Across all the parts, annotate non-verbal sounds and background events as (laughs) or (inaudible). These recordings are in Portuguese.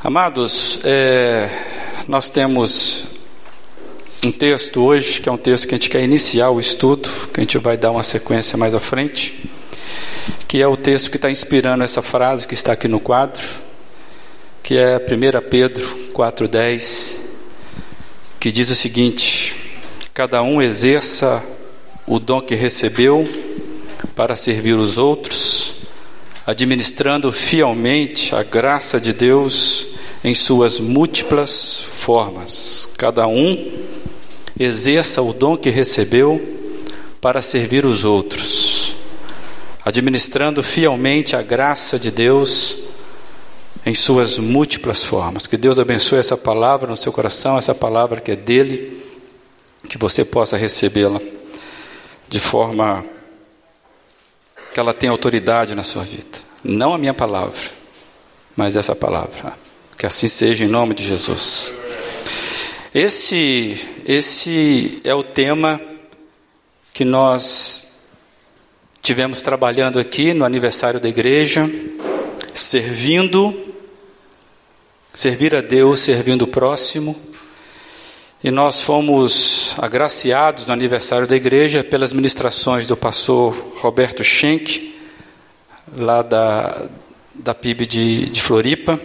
Amados, é, nós temos um texto hoje, que é um texto que a gente quer iniciar o estudo, que a gente vai dar uma sequência mais à frente, que é o texto que está inspirando essa frase que está aqui no quadro, que é 1 Pedro 4,10, que diz o seguinte: Cada um exerça o dom que recebeu para servir os outros administrando fielmente a graça de Deus em suas múltiplas formas. Cada um exerça o dom que recebeu para servir os outros, administrando fielmente a graça de Deus em suas múltiplas formas. Que Deus abençoe essa palavra no seu coração, essa palavra que é dele, que você possa recebê-la de forma que ela tenha autoridade na sua vida. Não a minha palavra, mas essa palavra. Que assim seja em nome de Jesus. Esse, esse é o tema que nós tivemos trabalhando aqui no aniversário da igreja, servindo, servir a Deus, servindo o próximo. E nós fomos agraciados no aniversário da igreja pelas ministrações do pastor Roberto Schenck, lá da, da PIB de, de Floripa,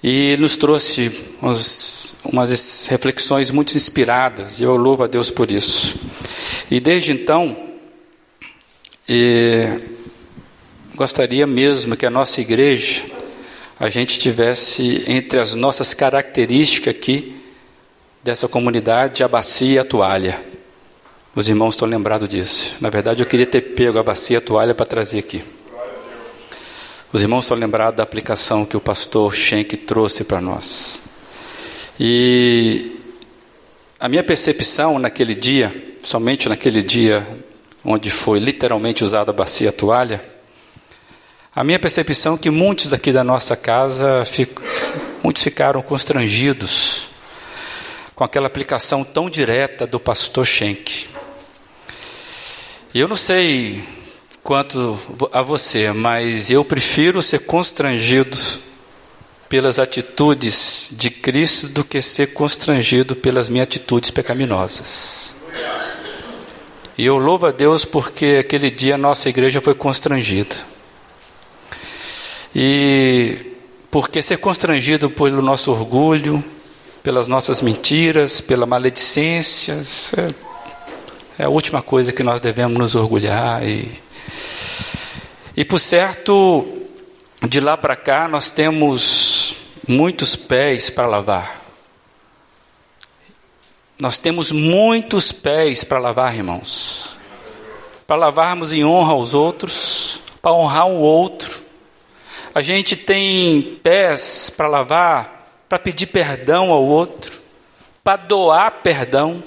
e nos trouxe umas, umas reflexões muito inspiradas, e eu louvo a Deus por isso. E desde então, e, gostaria mesmo que a nossa igreja, a gente tivesse entre as nossas características aqui, dessa comunidade, a bacia e a toalha. Os irmãos estão lembrados disso. Na verdade, eu queria ter pego a bacia e a toalha para trazer aqui. Os irmãos estão lembrados da aplicação que o pastor Schenck trouxe para nós. E a minha percepção naquele dia, somente naquele dia onde foi literalmente usada a bacia e a toalha, a minha percepção é que muitos daqui da nossa casa, muitos ficaram constrangidos com aquela aplicação tão direta do pastor Schenck. E eu não sei quanto a você, mas eu prefiro ser constrangido pelas atitudes de Cristo do que ser constrangido pelas minhas atitudes pecaminosas. E eu louvo a Deus porque aquele dia a nossa igreja foi constrangida. E porque ser constrangido pelo nosso orgulho, pelas nossas mentiras, pela maledicência. É, é a última coisa que nós devemos nos orgulhar. E, e por certo, de lá para cá, nós temos muitos pés para lavar. Nós temos muitos pés para lavar, irmãos. Para lavarmos em honra aos outros, para honrar o outro. A gente tem pés para lavar para pedir perdão ao outro, para doar perdão.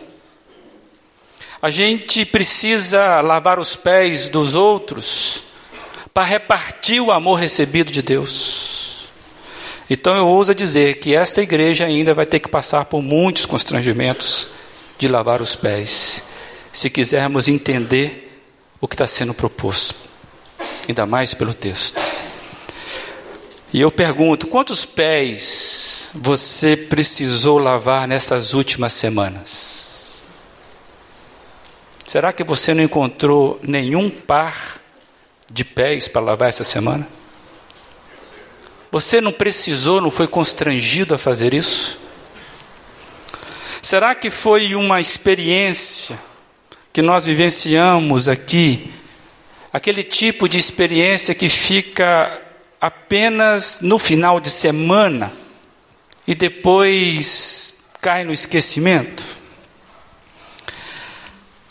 A gente precisa lavar os pés dos outros para repartir o amor recebido de Deus. Então eu ouso dizer que esta igreja ainda vai ter que passar por muitos constrangimentos de lavar os pés, se quisermos entender o que está sendo proposto, ainda mais pelo texto. E eu pergunto: quantos pés você precisou lavar nessas últimas semanas? Será que você não encontrou nenhum par de pés para lavar essa semana? Você não precisou, não foi constrangido a fazer isso? Será que foi uma experiência que nós vivenciamos aqui, aquele tipo de experiência que fica apenas no final de semana e depois cai no esquecimento?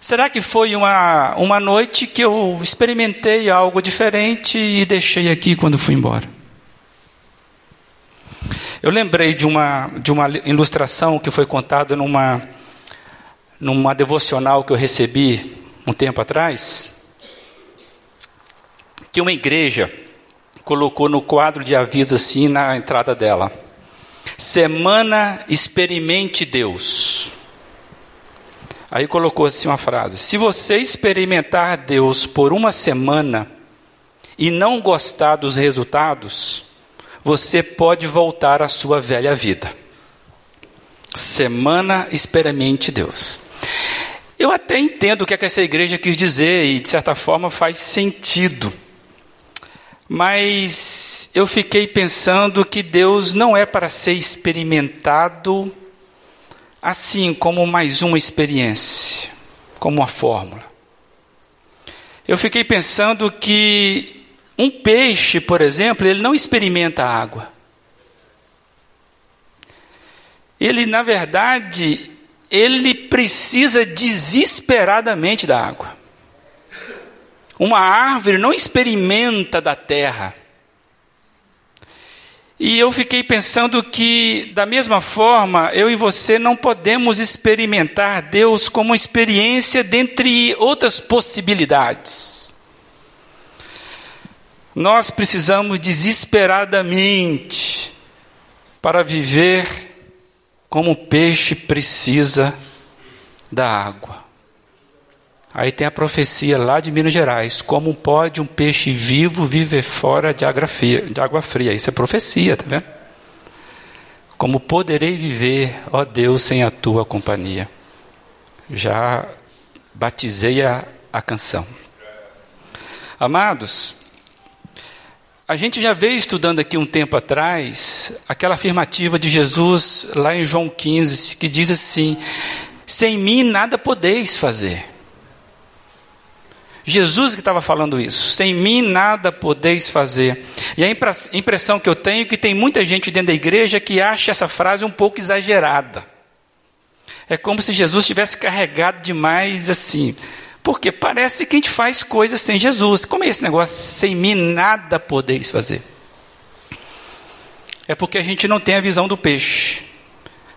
Será que foi uma, uma noite que eu experimentei algo diferente e deixei aqui quando fui embora? Eu lembrei de uma, de uma ilustração que foi contada numa, numa devocional que eu recebi um tempo atrás, que uma igreja colocou no quadro de aviso assim na entrada dela: Semana Experimente Deus. Aí colocou assim uma frase: Se você experimentar Deus por uma semana e não gostar dos resultados, você pode voltar à sua velha vida. Semana experimente Deus. Eu até entendo o que, é que essa igreja quis dizer e, de certa forma, faz sentido. Mas eu fiquei pensando que Deus não é para ser experimentado assim como mais uma experiência, como uma fórmula. Eu fiquei pensando que um peixe, por exemplo, ele não experimenta água. Ele, na verdade, ele precisa desesperadamente da água. Uma árvore não experimenta da terra. E eu fiquei pensando que, da mesma forma, eu e você não podemos experimentar Deus como experiência dentre outras possibilidades. Nós precisamos desesperadamente para viver como o peixe precisa da água. Aí tem a profecia lá de Minas Gerais: como pode um peixe vivo viver fora de água fria? Isso é profecia, tá vendo? Como poderei viver, ó Deus, sem a tua companhia? Já batizei a, a canção. Amados, a gente já veio estudando aqui um tempo atrás aquela afirmativa de Jesus lá em João 15, que diz assim: Sem mim nada podeis fazer. Jesus que estava falando isso. Sem mim nada podeis fazer. E a impressão que eu tenho é que tem muita gente dentro da igreja que acha essa frase um pouco exagerada. É como se Jesus tivesse carregado demais assim. Porque parece que a gente faz coisas sem Jesus. Como é esse negócio? Sem mim nada podeis fazer. É porque a gente não tem a visão do peixe.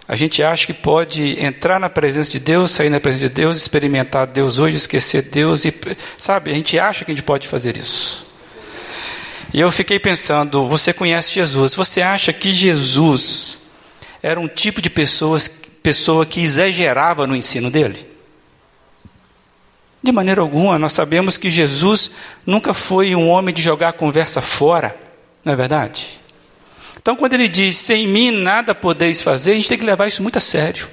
A gente acha que pode entrar na presença de Deus, sair na presença de Deus, experimentar Deus hoje, esquecer Deus e sabe, a gente acha que a gente pode fazer isso. E eu fiquei pensando, você conhece Jesus, você acha que Jesus era um tipo de pessoas, pessoa que exagerava no ensino dele? De maneira alguma, nós sabemos que Jesus nunca foi um homem de jogar a conversa fora, não é verdade? Então, quando ele diz, sem mim nada podeis fazer, a gente tem que levar isso muito a sério.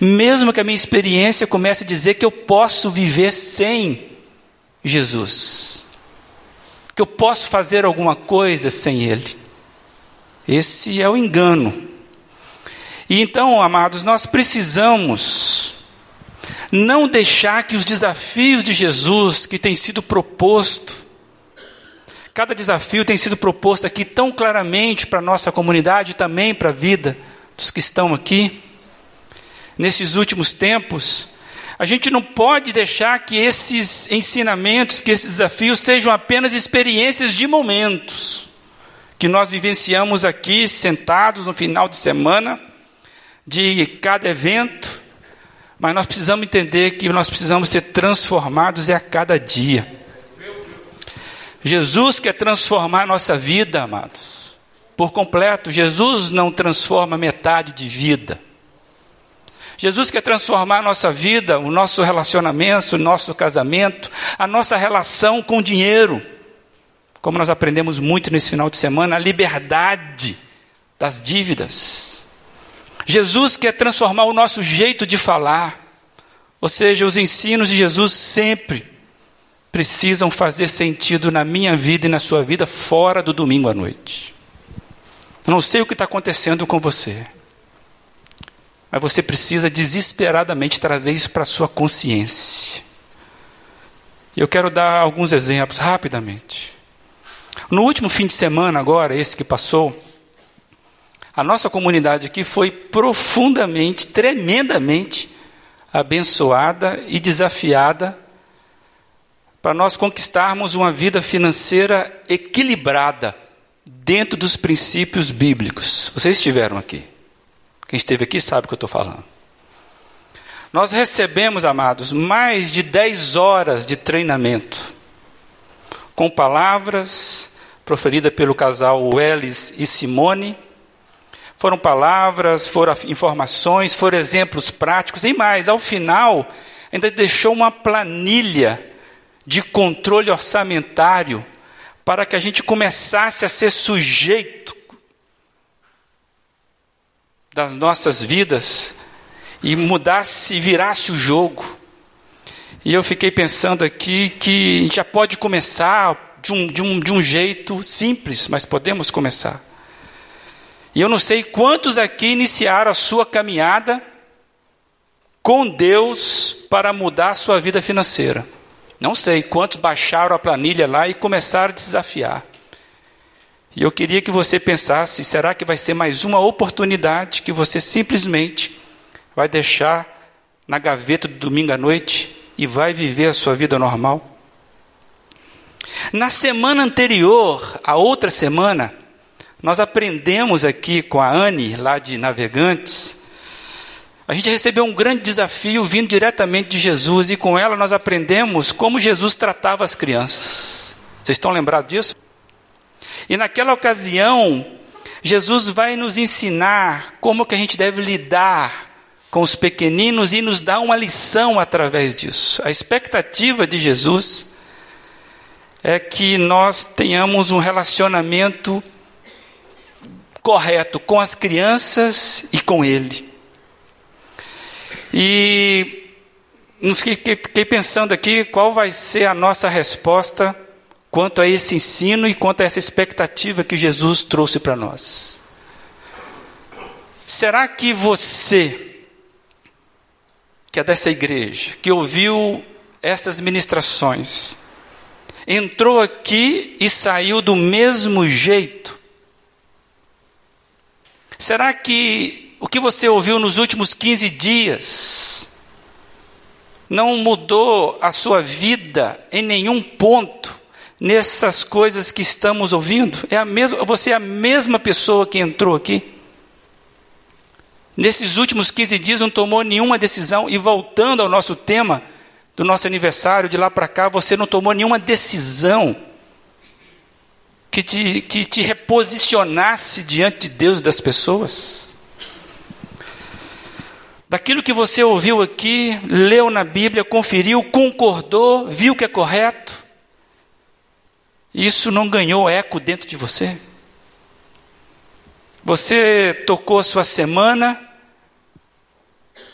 Mesmo que a minha experiência comece a dizer que eu posso viver sem Jesus, que eu posso fazer alguma coisa sem Ele. Esse é o engano. E então, amados, nós precisamos não deixar que os desafios de Jesus que têm sido proposto Cada desafio tem sido proposto aqui tão claramente para a nossa comunidade e também para a vida dos que estão aqui. Nesses últimos tempos, a gente não pode deixar que esses ensinamentos, que esses desafios sejam apenas experiências de momentos que nós vivenciamos aqui sentados no final de semana de cada evento, mas nós precisamos entender que nós precisamos ser transformados a cada dia. Jesus quer transformar a nossa vida, amados, por completo. Jesus não transforma metade de vida. Jesus quer transformar a nossa vida, o nosso relacionamento, o nosso casamento, a nossa relação com o dinheiro. Como nós aprendemos muito nesse final de semana, a liberdade das dívidas. Jesus quer transformar o nosso jeito de falar. Ou seja, os ensinos de Jesus sempre precisam fazer sentido na minha vida e na sua vida fora do domingo à noite. Eu não sei o que está acontecendo com você, mas você precisa desesperadamente trazer isso para a sua consciência. Eu quero dar alguns exemplos rapidamente. No último fim de semana, agora, esse que passou, a nossa comunidade aqui foi profundamente, tremendamente abençoada e desafiada para nós conquistarmos uma vida financeira equilibrada dentro dos princípios bíblicos. Vocês estiveram aqui. Quem esteve aqui sabe o que eu estou falando. Nós recebemos, amados, mais de 10 horas de treinamento, com palavras proferidas pelo casal Welles e Simone. Foram palavras, foram informações, foram exemplos práticos e mais. Ao final, ainda deixou uma planilha de controle orçamentário para que a gente começasse a ser sujeito das nossas vidas e mudasse, virasse o jogo. E eu fiquei pensando aqui que já pode começar de um, de um, de um jeito simples, mas podemos começar. E eu não sei quantos aqui iniciaram a sua caminhada com Deus para mudar a sua vida financeira. Não sei quantos baixaram a planilha lá e começaram a desafiar. E eu queria que você pensasse: será que vai ser mais uma oportunidade que você simplesmente vai deixar na gaveta do domingo à noite e vai viver a sua vida normal? Na semana anterior, a outra semana, nós aprendemos aqui com a Anne, lá de Navegantes, a gente recebeu um grande desafio vindo diretamente de Jesus e com ela nós aprendemos como Jesus tratava as crianças. Vocês estão lembrados disso? E naquela ocasião, Jesus vai nos ensinar como que a gente deve lidar com os pequeninos e nos dá uma lição através disso. A expectativa de Jesus é que nós tenhamos um relacionamento correto com as crianças e com Ele. E fiquei pensando aqui qual vai ser a nossa resposta quanto a esse ensino e quanto a essa expectativa que Jesus trouxe para nós. Será que você, que é dessa igreja, que ouviu essas ministrações, entrou aqui e saiu do mesmo jeito? Será que o que você ouviu nos últimos 15 dias não mudou a sua vida em nenhum ponto? nessas coisas que estamos ouvindo? É a mesma, você é a mesma pessoa que entrou aqui? Nesses últimos 15 dias não tomou nenhuma decisão e voltando ao nosso tema do nosso aniversário, de lá para cá, você não tomou nenhuma decisão que te, que te reposicionasse diante de Deus e das pessoas? Daquilo que você ouviu aqui, leu na Bíblia, conferiu, concordou, viu que é correto, isso não ganhou eco dentro de você? Você tocou a sua semana,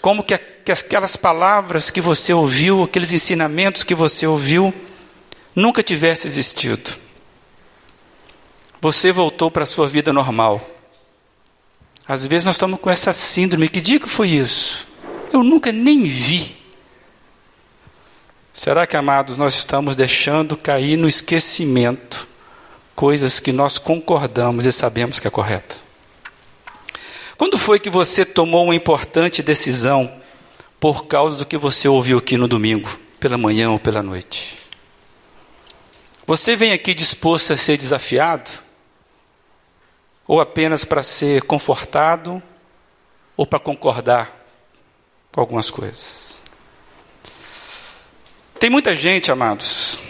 como que, aquelas palavras que você ouviu, aqueles ensinamentos que você ouviu, nunca tivesse existido. Você voltou para a sua vida normal. Às vezes nós estamos com essa síndrome. Que dia que foi isso? Eu nunca nem vi. Será que, amados, nós estamos deixando cair no esquecimento coisas que nós concordamos e sabemos que é correta? Quando foi que você tomou uma importante decisão por causa do que você ouviu aqui no domingo, pela manhã ou pela noite? Você vem aqui disposto a ser desafiado? Ou apenas para ser confortado? Ou para concordar com algumas coisas? Tem muita gente, amados,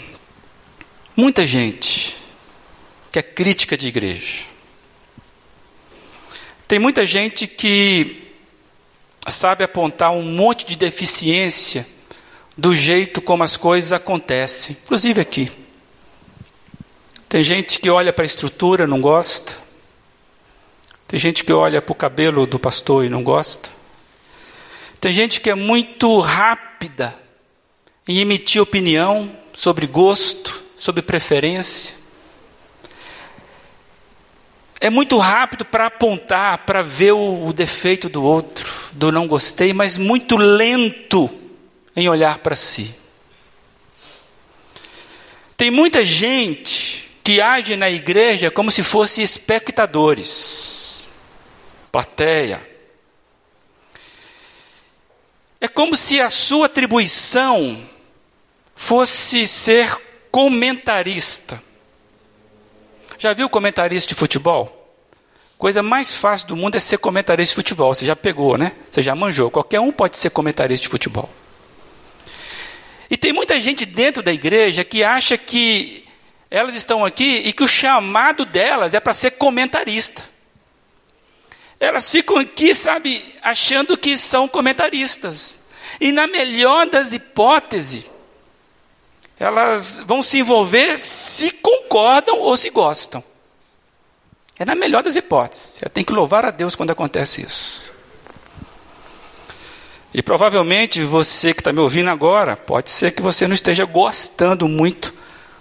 muita gente que é crítica de igreja. Tem muita gente que sabe apontar um monte de deficiência do jeito como as coisas acontecem, inclusive aqui. Tem gente que olha para a estrutura não gosta. Tem gente que olha para o cabelo do pastor e não gosta. Tem gente que é muito rápida em emitir opinião sobre gosto, sobre preferência. É muito rápido para apontar, para ver o, o, defeito do outro, do não gostei, mas muito lento em olhar para si. Tem muita gente que age na igreja como se fosse espectadores, plateia. É como se a sua atribuição fosse ser comentarista. Já viu comentarista de futebol? Coisa mais fácil do mundo é ser comentarista de futebol. Você já pegou, né? Você já manjou. Qualquer um pode ser comentarista de futebol. E tem muita gente dentro da igreja que acha que elas estão aqui e que o chamado delas é para ser comentarista. Elas ficam aqui, sabe, achando que são comentaristas. E na melhor das hipóteses, elas vão se envolver se concordam ou se gostam. É na melhor das hipóteses. Você tem que louvar a Deus quando acontece isso. E provavelmente você que está me ouvindo agora, pode ser que você não esteja gostando muito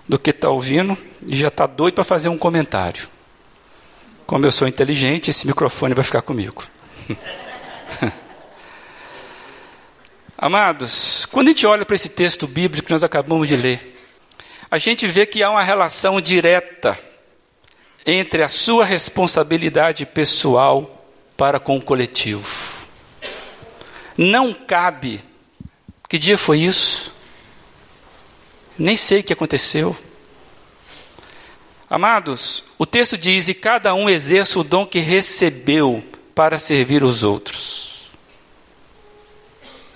do que está ouvindo e já está doido para fazer um comentário. Como eu sou inteligente, esse microfone vai ficar comigo. (laughs) Amados, quando a gente olha para esse texto bíblico que nós acabamos de ler, a gente vê que há uma relação direta entre a sua responsabilidade pessoal para com o coletivo. Não cabe. Que dia foi isso? Nem sei o que aconteceu. Amados, o texto diz: E cada um exerça o dom que recebeu para servir os outros,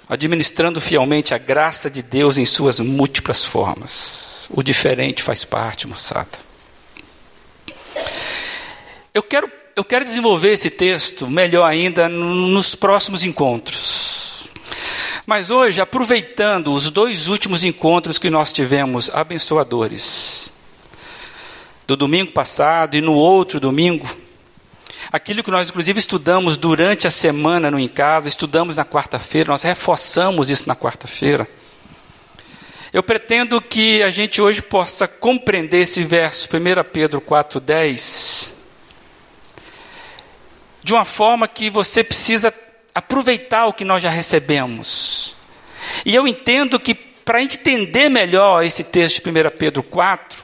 administrando fielmente a graça de Deus em suas múltiplas formas. O diferente faz parte, moçada. Eu quero, eu quero desenvolver esse texto melhor ainda nos próximos encontros. Mas hoje, aproveitando os dois últimos encontros que nós tivemos abençoadores, do domingo passado e no outro domingo, aquilo que nós inclusive estudamos durante a semana no Em Casa, estudamos na quarta-feira, nós reforçamos isso na quarta-feira. Eu pretendo que a gente hoje possa compreender esse verso, 1 Pedro 4,10, de uma forma que você precisa aproveitar o que nós já recebemos. E eu entendo que para entender melhor esse texto de 1 Pedro 4,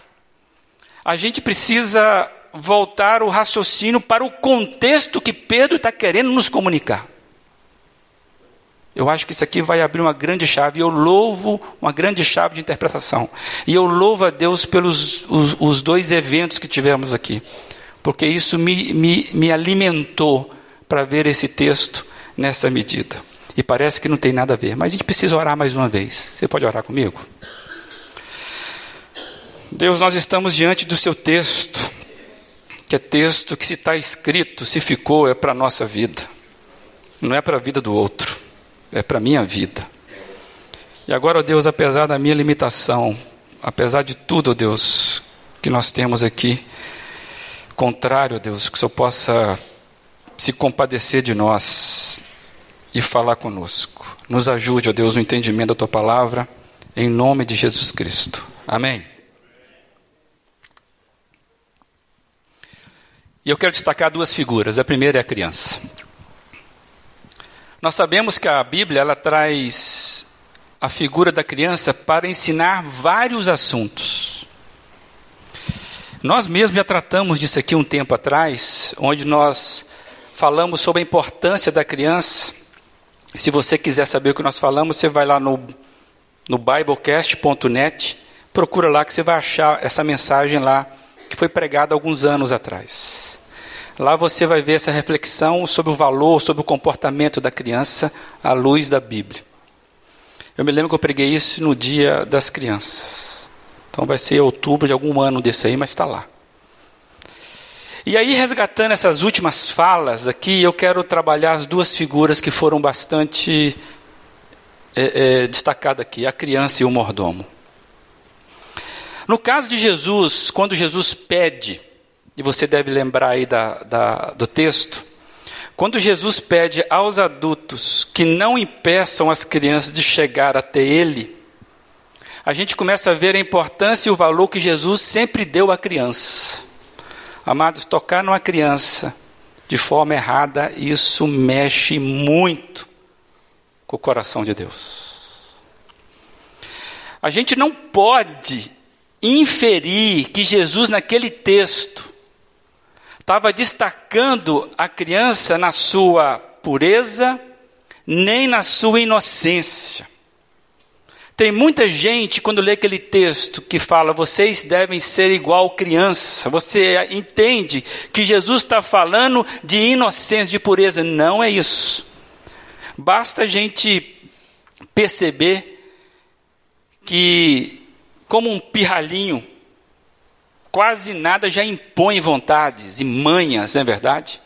a gente precisa voltar o raciocínio para o contexto que Pedro está querendo nos comunicar. Eu acho que isso aqui vai abrir uma grande chave. Eu louvo uma grande chave de interpretação. E eu louvo a Deus pelos os, os dois eventos que tivemos aqui. Porque isso me, me, me alimentou para ver esse texto nessa medida. E parece que não tem nada a ver. Mas a gente precisa orar mais uma vez. Você pode orar comigo? Deus, nós estamos diante do seu texto, que é texto que, se está escrito, se ficou, é para a nossa vida, não é para a vida do outro, é para a minha vida. E agora, ó Deus, apesar da minha limitação, apesar de tudo, ó Deus, que nós temos aqui, contrário, ó Deus, que o Senhor possa se compadecer de nós e falar conosco. Nos ajude, ó Deus, no entendimento da tua palavra, em nome de Jesus Cristo. Amém. E eu quero destacar duas figuras. A primeira é a criança. Nós sabemos que a Bíblia ela traz a figura da criança para ensinar vários assuntos. Nós mesmos já tratamos disso aqui um tempo atrás, onde nós falamos sobre a importância da criança. Se você quiser saber o que nós falamos, você vai lá no, no biblecast.net, procura lá que você vai achar essa mensagem lá que foi pregada alguns anos atrás. Lá você vai ver essa reflexão sobre o valor, sobre o comportamento da criança à luz da Bíblia. Eu me lembro que eu preguei isso no dia das crianças. Então vai ser outubro de algum ano desse aí, mas está lá. E aí, resgatando essas últimas falas aqui, eu quero trabalhar as duas figuras que foram bastante é, é, destacadas aqui: a criança e o mordomo. No caso de Jesus, quando Jesus pede, e você deve lembrar aí da, da, do texto, quando Jesus pede aos adultos que não impeçam as crianças de chegar até Ele, a gente começa a ver a importância e o valor que Jesus sempre deu à criança. Amados, tocar numa criança de forma errada, isso mexe muito com o coração de Deus. A gente não pode inferir que Jesus, naquele texto, estava destacando a criança na sua pureza, nem na sua inocência. Tem muita gente, quando lê aquele texto, que fala: vocês devem ser igual criança. Você entende que Jesus está falando de inocência, de pureza. Não é isso. Basta a gente perceber que como um pirralhinho, quase nada já impõe vontades e manhas, não é verdade?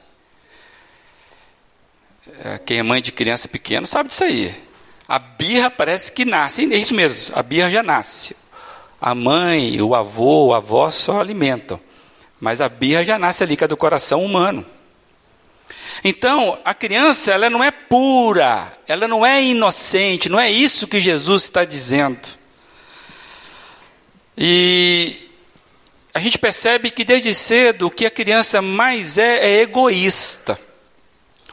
É, quem é mãe de criança pequena sabe disso aí. A birra parece que nasce, é isso mesmo, a birra já nasce. A mãe, o avô, a avó só alimentam. Mas a birra já nasce ali, que é do coração humano. Então, a criança, ela não é pura, ela não é inocente, não é isso que Jesus está dizendo. E a gente percebe que desde cedo o que a criança mais é é egoísta.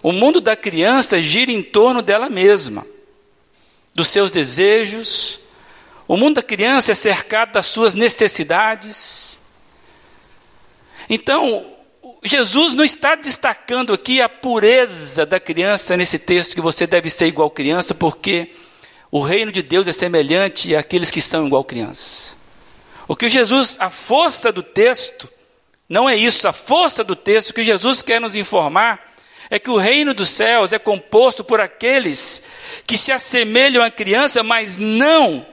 O mundo da criança gira em torno dela mesma, dos seus desejos. O mundo da criança é cercado das suas necessidades. Então, Jesus não está destacando aqui a pureza da criança nesse texto, que você deve ser igual criança, porque o reino de Deus é semelhante àqueles que são igual criança. O que Jesus, a força do texto, não é isso, a força do texto que Jesus quer nos informar é que o reino dos céus é composto por aqueles que se assemelham à criança, mas não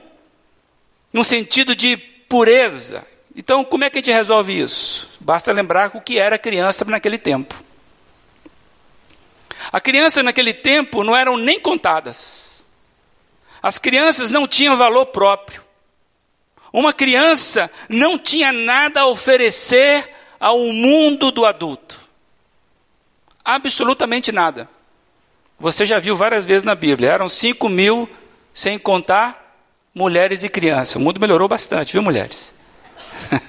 no sentido de pureza. Então, como é que a gente resolve isso? Basta lembrar o que era criança naquele tempo. A criança naquele tempo não eram nem contadas. As crianças não tinham valor próprio. Uma criança não tinha nada a oferecer ao mundo do adulto. Absolutamente nada. Você já viu várias vezes na Bíblia. Eram 5 mil, sem contar mulheres e crianças. O mundo melhorou bastante, viu, mulheres? (laughs)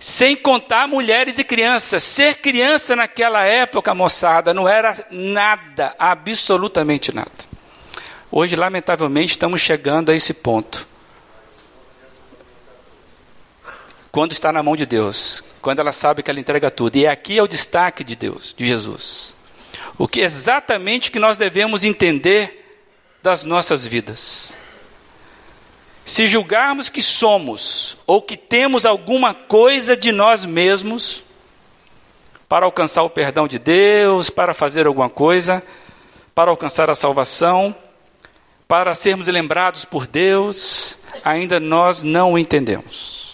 sem contar mulheres e crianças. Ser criança naquela época, moçada, não era nada, absolutamente nada. Hoje, lamentavelmente, estamos chegando a esse ponto. Quando está na mão de Deus, quando ela sabe que ela entrega tudo. E aqui é o destaque de Deus, de Jesus. O que exatamente que nós devemos entender das nossas vidas. Se julgarmos que somos ou que temos alguma coisa de nós mesmos para alcançar o perdão de Deus, para fazer alguma coisa, para alcançar a salvação, para sermos lembrados por Deus, ainda nós não entendemos.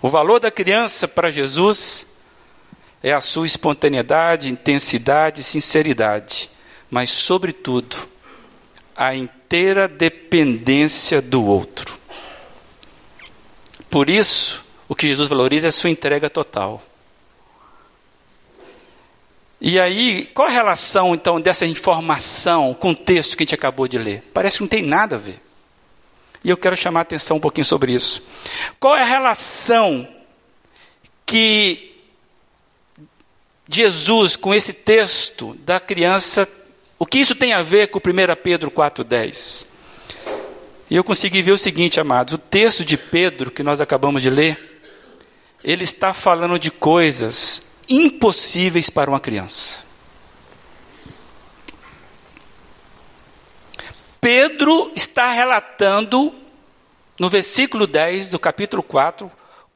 O valor da criança para Jesus é a sua espontaneidade, intensidade, sinceridade, mas, sobretudo, a inteira dependência do outro. Por isso, o que Jesus valoriza é a sua entrega total. E aí, qual a relação então dessa informação com o texto que a gente acabou de ler? Parece que não tem nada a ver. E eu quero chamar a atenção um pouquinho sobre isso. Qual é a relação que Jesus, com esse texto da criança, o que isso tem a ver com 1 Pedro 4,10? E eu consegui ver o seguinte, amados: o texto de Pedro que nós acabamos de ler, ele está falando de coisas impossíveis para uma criança. Pedro está relatando, no versículo 10 do capítulo 4,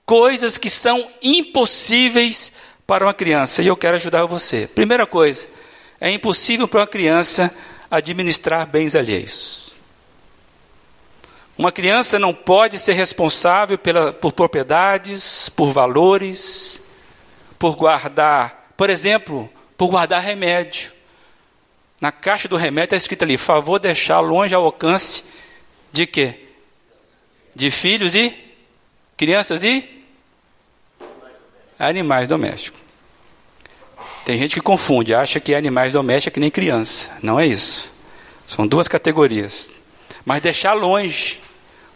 coisas que são impossíveis para uma criança. E eu quero ajudar você. Primeira coisa, é impossível para uma criança administrar bens alheios. Uma criança não pode ser responsável pela, por propriedades, por valores, por guardar, por exemplo, por guardar remédio. Na caixa do remédio está escrito ali: favor deixar longe ao alcance de quê? De filhos e crianças e animais domésticos. Tem gente que confunde, acha que animais domésticos é que nem criança. Não é isso. São duas categorias. Mas deixar longe,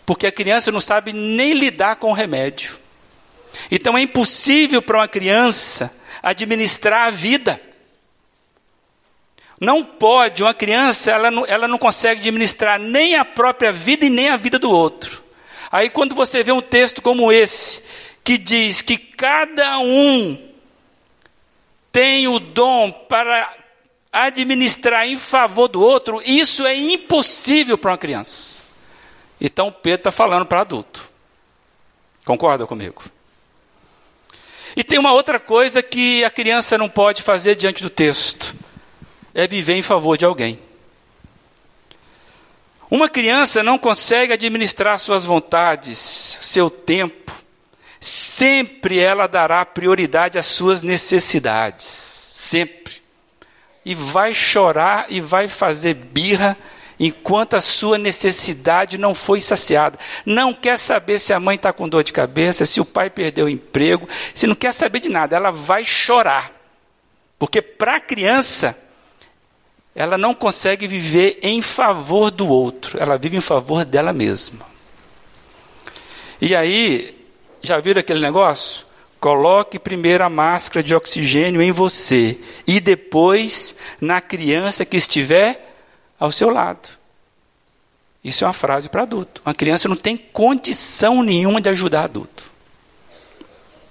porque a criança não sabe nem lidar com o remédio. Então é impossível para uma criança administrar a vida. Não pode, uma criança, ela não, ela não consegue administrar nem a própria vida e nem a vida do outro. Aí quando você vê um texto como esse, que diz que cada um tem o dom para administrar em favor do outro, isso é impossível para uma criança. Então Pedro está falando para adulto. Concorda comigo? E tem uma outra coisa que a criança não pode fazer diante do texto é viver em favor de alguém. Uma criança não consegue administrar suas vontades, seu tempo. Sempre ela dará prioridade às suas necessidades. Sempre. E vai chorar e vai fazer birra enquanto a sua necessidade não foi saciada. Não quer saber se a mãe está com dor de cabeça, se o pai perdeu o emprego, se não quer saber de nada, ela vai chorar. Porque para a criança, ela não consegue viver em favor do outro, ela vive em favor dela mesma. E aí, já viram aquele negócio? Coloque primeiro a máscara de oxigênio em você e depois na criança que estiver ao seu lado. Isso é uma frase para adulto. Uma criança não tem condição nenhuma de ajudar adulto.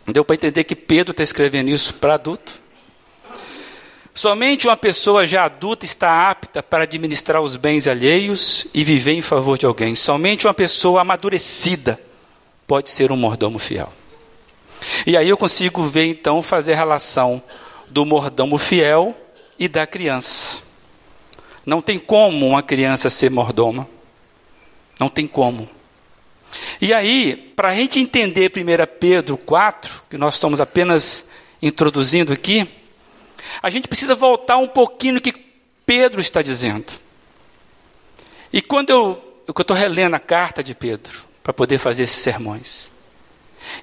Deu para entender que Pedro está escrevendo isso para adulto? Somente uma pessoa já adulta está apta para administrar os bens alheios e viver em favor de alguém. Somente uma pessoa amadurecida pode ser um mordomo fiel. E aí eu consigo ver então fazer a relação do mordomo fiel e da criança. Não tem como uma criança ser mordoma. Não tem como. E aí, para a gente entender 1 Pedro 4, que nós estamos apenas introduzindo aqui, a gente precisa voltar um pouquinho no que Pedro está dizendo. E quando eu estou relendo a carta de Pedro, para poder fazer esses sermões,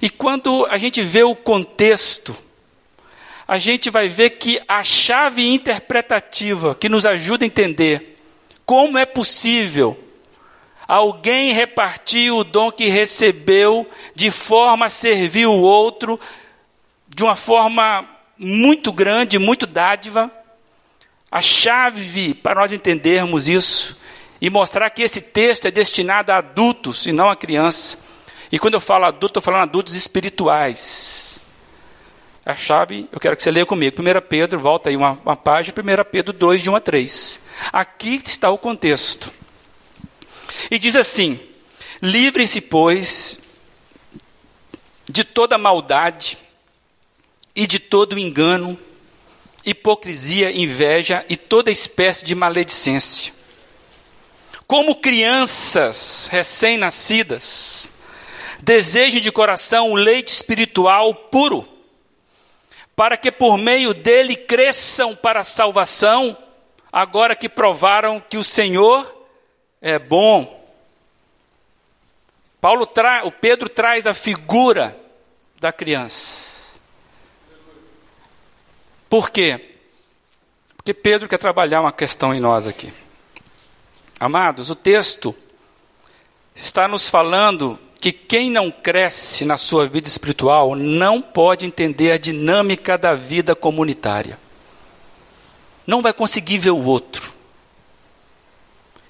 e quando a gente vê o contexto, a gente vai ver que a chave interpretativa que nos ajuda a entender como é possível alguém repartir o dom que recebeu de forma a servir o outro, de uma forma muito grande, muito dádiva. A chave para nós entendermos isso e mostrar que esse texto é destinado a adultos e não a crianças. E quando eu falo adulto, estou falando adultos espirituais. A chave, eu quero que você leia comigo. 1 Pedro, volta aí uma, uma página, 1 Pedro 2, de 1 a 3. Aqui está o contexto. E diz assim: Livrem-se, pois, de toda maldade e de todo engano, hipocrisia, inveja e toda espécie de maledicência. Como crianças recém-nascidas, desejem de coração o leite espiritual puro para que por meio dele cresçam para a salvação, agora que provaram que o Senhor é bom. Paulo tra... o Pedro traz a figura da criança. Por quê? Porque Pedro quer trabalhar uma questão em nós aqui. Amados, o texto está nos falando que quem não cresce na sua vida espiritual não pode entender a dinâmica da vida comunitária. Não vai conseguir ver o outro.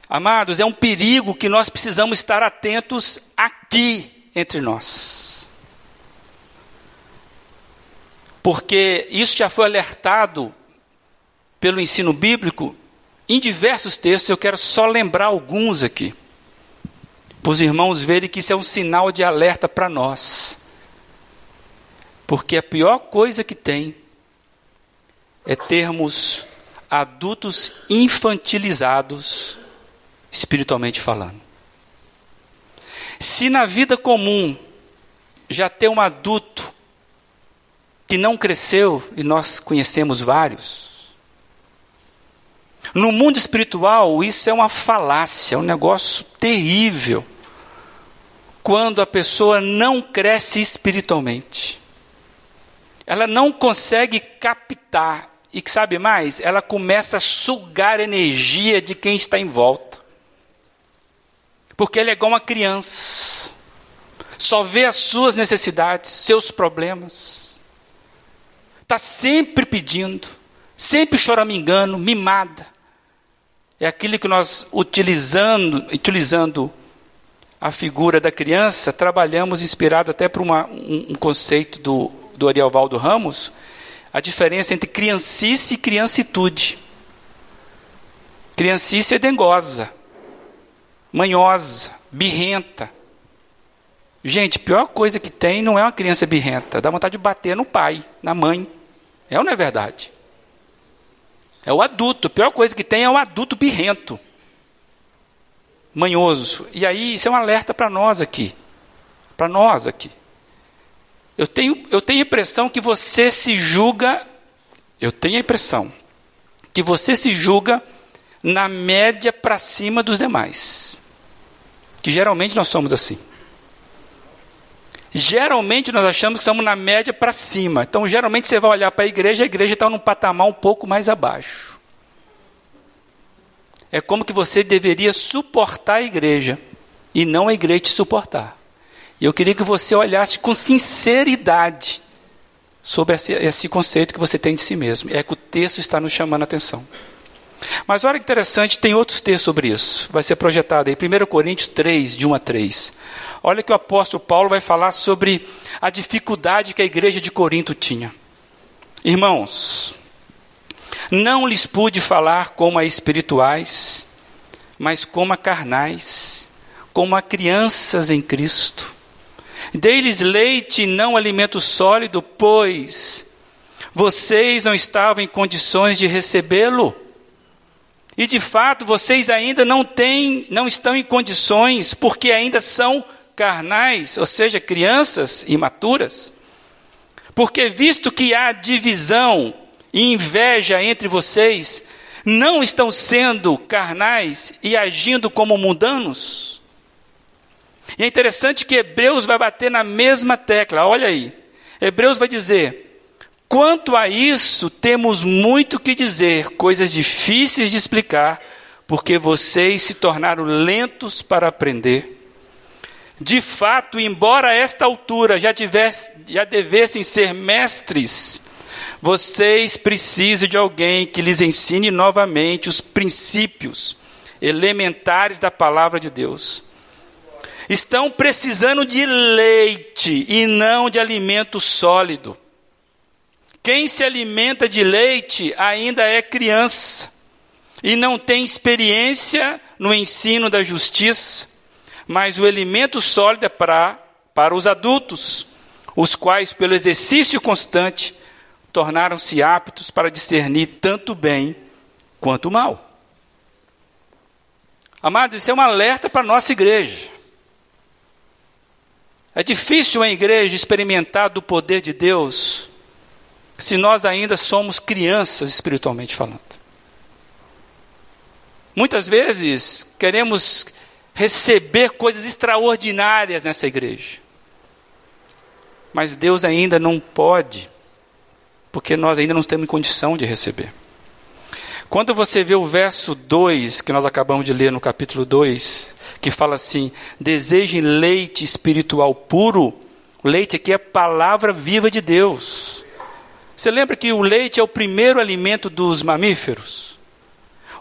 Amados, é um perigo que nós precisamos estar atentos aqui entre nós. Porque isso já foi alertado pelo ensino bíblico em diversos textos, eu quero só lembrar alguns aqui para os irmãos verem que isso é um sinal de alerta para nós. Porque a pior coisa que tem é termos adultos infantilizados, espiritualmente falando. Se na vida comum já tem um adulto que não cresceu, e nós conhecemos vários, no mundo espiritual isso é uma falácia, é um negócio terrível quando a pessoa não cresce espiritualmente. Ela não consegue captar, e sabe mais? Ela começa a sugar energia de quem está em volta. Porque ela é igual uma criança, só vê as suas necessidades, seus problemas, está sempre pedindo, sempre choramingando, mimada. É aquilo que nós, utilizando, utilizando a figura da criança, trabalhamos inspirado até por uma, um, um, conceito do, do Ariovaldo Ramos, a diferença entre criancice e criancitude. Criancice é dengosa, manhosa, birrenta. Gente, pior coisa que tem não é uma criança birrenta, dá vontade de bater no pai, na mãe. É ou não é verdade? É o adulto, a pior coisa que tem é o adulto birrento manhoso. E aí, isso é um alerta para nós aqui. Para nós aqui. Eu tenho, eu tenho a impressão que você se julga, eu tenho a impressão que você se julga na média para cima dos demais. Que geralmente nós somos assim. Geralmente nós achamos que estamos na média para cima. Então, geralmente você vai olhar para a igreja, a igreja está num patamar um pouco mais abaixo. É como que você deveria suportar a igreja e não a igreja te suportar. E eu queria que você olhasse com sinceridade sobre esse, esse conceito que você tem de si mesmo. É que o texto está nos chamando a atenção. Mas olha que interessante, tem outros textos sobre isso. Vai ser projetado aí, 1 Coríntios 3, de 1 a 3. Olha que o apóstolo Paulo vai falar sobre a dificuldade que a igreja de Corinto tinha. Irmãos, não lhes pude falar como a espirituais, mas como a carnais, como a crianças em Cristo. Dei-lhes leite e não alimento sólido, pois vocês não estavam em condições de recebê-lo. E de fato, vocês ainda não têm, não estão em condições, porque ainda são carnais, ou seja, crianças imaturas. Porque visto que há divisão e inveja entre vocês, não estão sendo carnais e agindo como mundanos? E é interessante que Hebreus vai bater na mesma tecla, olha aí. Hebreus vai dizer: Quanto a isso, temos muito que dizer, coisas difíceis de explicar, porque vocês se tornaram lentos para aprender. De fato, embora a esta altura já, tivesse, já devessem ser mestres, vocês precisam de alguém que lhes ensine novamente os princípios elementares da palavra de Deus. Estão precisando de leite e não de alimento sólido. Quem se alimenta de leite ainda é criança e não tem experiência no ensino da justiça, mas o alimento sólido é para, para os adultos, os quais, pelo exercício constante, tornaram-se aptos para discernir tanto bem quanto mal. Amados, isso é um alerta para a nossa igreja. É difícil a igreja experimentar do poder de Deus se nós ainda somos crianças espiritualmente falando. Muitas vezes queremos receber coisas extraordinárias nessa igreja. Mas Deus ainda não pode, porque nós ainda não temos condição de receber. Quando você vê o verso 2, que nós acabamos de ler no capítulo 2, que fala assim: desejem leite espiritual puro, leite aqui é a palavra viva de Deus. Você lembra que o leite é o primeiro alimento dos mamíferos?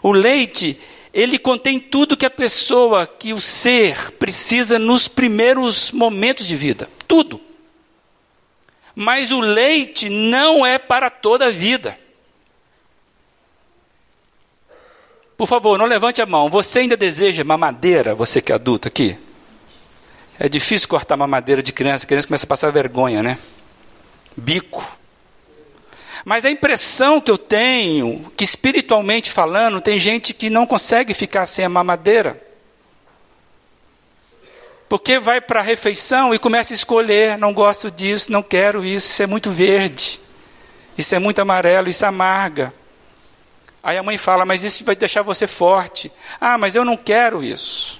O leite, ele contém tudo que a pessoa, que o ser precisa nos primeiros momentos de vida. Tudo. Mas o leite não é para toda a vida. Por favor, não levante a mão. Você ainda deseja mamadeira, você que é adulto aqui? É difícil cortar mamadeira de criança, a criança começa a passar vergonha, né? Bico. Mas a impressão que eu tenho, que espiritualmente falando, tem gente que não consegue ficar sem a mamadeira. Porque vai para a refeição e começa a escolher, não gosto disso, não quero isso, isso é muito verde, isso é muito amarelo, isso amarga. Aí a mãe fala, mas isso vai deixar você forte. Ah, mas eu não quero isso.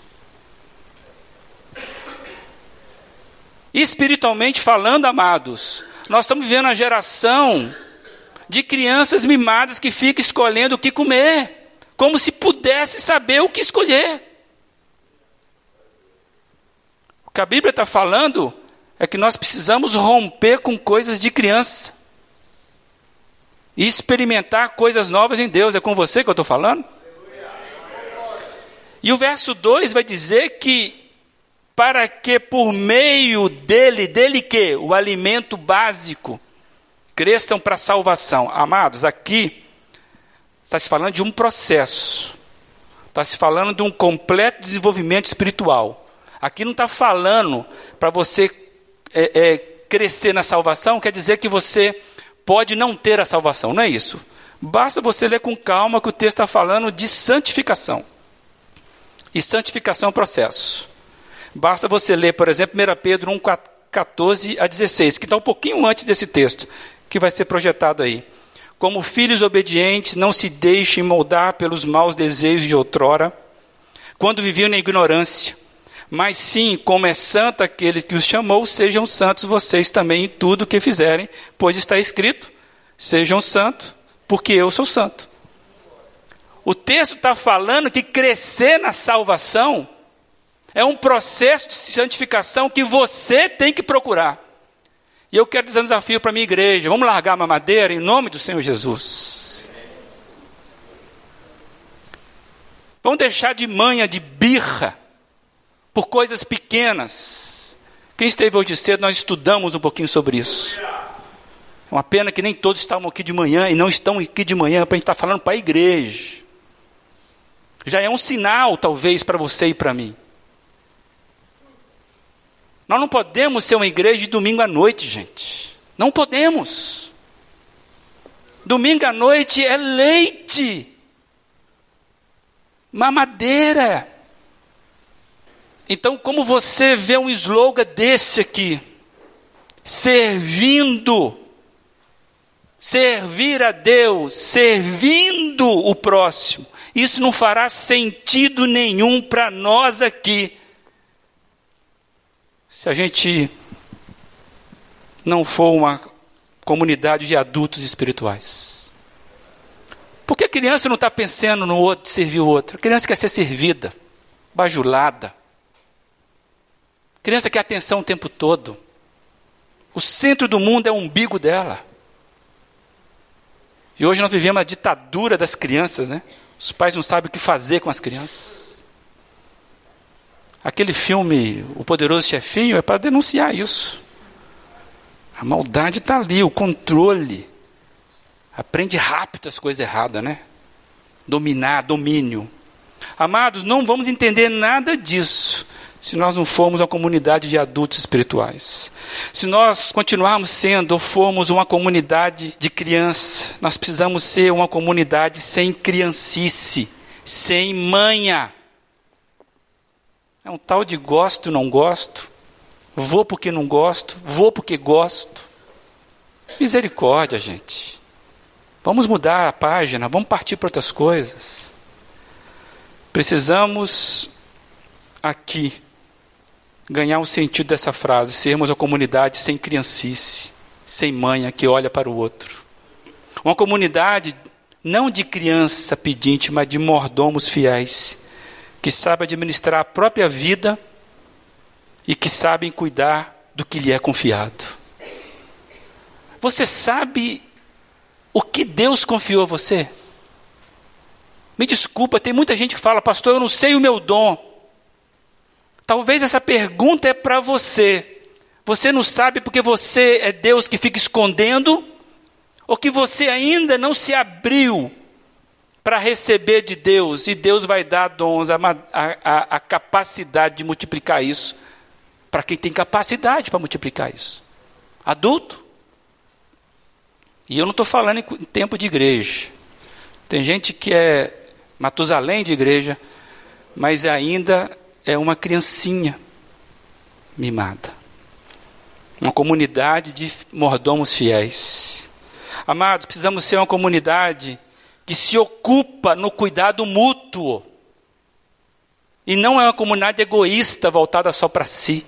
Espiritualmente falando, amados, nós estamos vivendo uma geração de crianças mimadas que ficam escolhendo o que comer, como se pudesse saber o que escolher. O que a Bíblia está falando é que nós precisamos romper com coisas de criança e experimentar coisas novas em Deus. É com você que eu estou falando? E o verso 2 vai dizer que para que por meio dele, dele que? O alimento básico, cresçam para a salvação. Amados, aqui está se falando de um processo, está se falando de um completo desenvolvimento espiritual. Aqui não está falando para você é, é, crescer na salvação, quer dizer que você pode não ter a salvação, não é isso. Basta você ler com calma que o texto está falando de santificação. E santificação é um processo. Basta você ler, por exemplo, 1 Pedro 1, 14 a 16, que está um pouquinho antes desse texto que vai ser projetado aí. Como filhos obedientes, não se deixem moldar pelos maus desejos de outrora, quando viviam na ignorância. Mas sim, como é santo aquele que os chamou, sejam santos vocês também em tudo o que fizerem, pois está escrito: sejam santos, porque eu sou santo. O texto está falando que crescer na salvação é um processo de santificação que você tem que procurar. E eu quero dizer um desafio para a minha igreja: vamos largar a mamadeira em nome do Senhor Jesus. Vamos deixar de manha, de birra, por coisas pequenas. Quem esteve hoje cedo, nós estudamos um pouquinho sobre isso. É uma pena que nem todos estavam aqui de manhã e não estão aqui de manhã para a gente estar tá falando para a igreja. Já é um sinal, talvez, para você e para mim. Nós não podemos ser uma igreja de domingo à noite, gente. Não podemos. Domingo à noite é leite, mamadeira. Então, como você vê um slogan desse aqui, servindo, servir a Deus, servindo o próximo, isso não fará sentido nenhum para nós aqui se a gente não for uma comunidade de adultos espirituais. Por que a criança não está pensando no outro, servir o outro? A criança quer ser servida, bajulada. A criança quer atenção o tempo todo. O centro do mundo é o umbigo dela. E hoje nós vivemos a ditadura das crianças, né? Os pais não sabem o que fazer com as crianças. Aquele filme, O Poderoso Chefinho, é para denunciar isso. A maldade está ali, o controle. Aprende rápido as coisas erradas, né? Dominar, domínio. Amados, não vamos entender nada disso se nós não formos uma comunidade de adultos espirituais. Se nós continuarmos sendo ou formos uma comunidade de crianças, nós precisamos ser uma comunidade sem criancice, sem manha. É um tal de gosto, não gosto. Vou porque não gosto, vou porque gosto. Misericórdia, gente. Vamos mudar a página, vamos partir para outras coisas. Precisamos aqui ganhar o sentido dessa frase, sermos uma comunidade sem criancice, sem manha que olha para o outro. Uma comunidade não de criança pedinte, mas de mordomos fiéis que sabe administrar a própria vida e que sabem cuidar do que lhe é confiado. Você sabe o que Deus confiou a você? Me desculpa, tem muita gente que fala, pastor, eu não sei o meu dom. Talvez essa pergunta é para você. Você não sabe porque você é Deus que fica escondendo? Ou que você ainda não se abriu para receber de Deus, e Deus vai dar dons, a, a, a capacidade de multiplicar isso, para quem tem capacidade para multiplicar isso. Adulto. E eu não estou falando em tempo de igreja. Tem gente que é Matusalém de igreja, mas ainda é uma criancinha mimada. Uma comunidade de mordomos fiéis. Amados, precisamos ser uma comunidade que se ocupa no cuidado mútuo. E não é uma comunidade egoísta voltada só para si,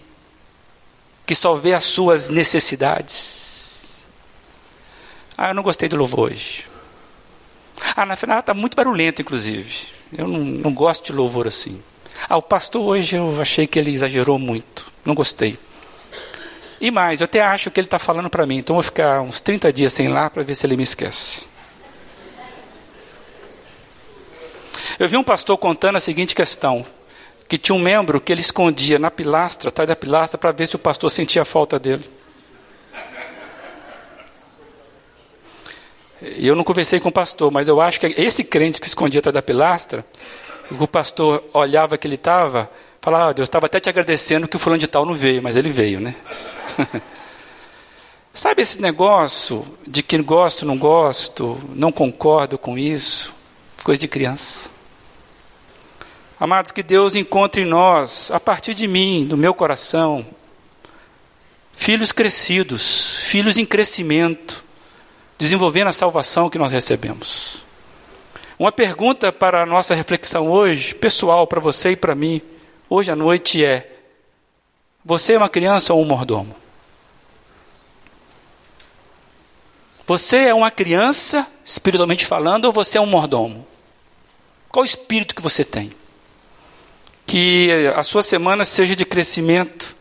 que só vê as suas necessidades. Ah, eu não gostei do louvor hoje. Ah, na final está muito barulhento, inclusive. Eu não, não gosto de louvor assim. Ah, o pastor hoje eu achei que ele exagerou muito. Não gostei. E mais, eu até acho que ele está falando para mim, então vou ficar uns 30 dias sem lá para ver se ele me esquece. Eu vi um pastor contando a seguinte questão: que tinha um membro que ele escondia na pilastra, atrás da pilastra, para ver se o pastor sentia a falta dele. Eu não conversei com o pastor, mas eu acho que esse crente que escondia atrás da pilastra, o pastor olhava que ele estava, falava, ah, Deus estava até te agradecendo que o fulano de tal não veio, mas ele veio, né? (laughs) Sabe esse negócio de que gosto, não gosto, não concordo com isso? Coisa de criança. Amados, que Deus encontre em nós, a partir de mim, do meu coração, filhos crescidos, filhos em crescimento, desenvolvendo a salvação que nós recebemos. Uma pergunta para a nossa reflexão hoje, pessoal, para você e para mim, hoje à noite é: você é uma criança ou um mordomo? Você é uma criança, espiritualmente falando, ou você é um mordomo? Qual o espírito que você tem? Que a sua semana seja de crescimento,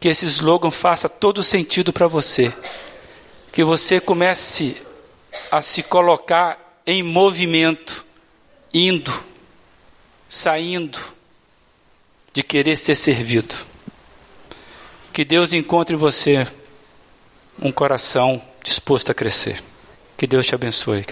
que esse slogan faça todo sentido para você, que você comece a se colocar em movimento, indo, saindo, de querer ser servido. Que Deus encontre em você um coração disposto a crescer. Que Deus te abençoe.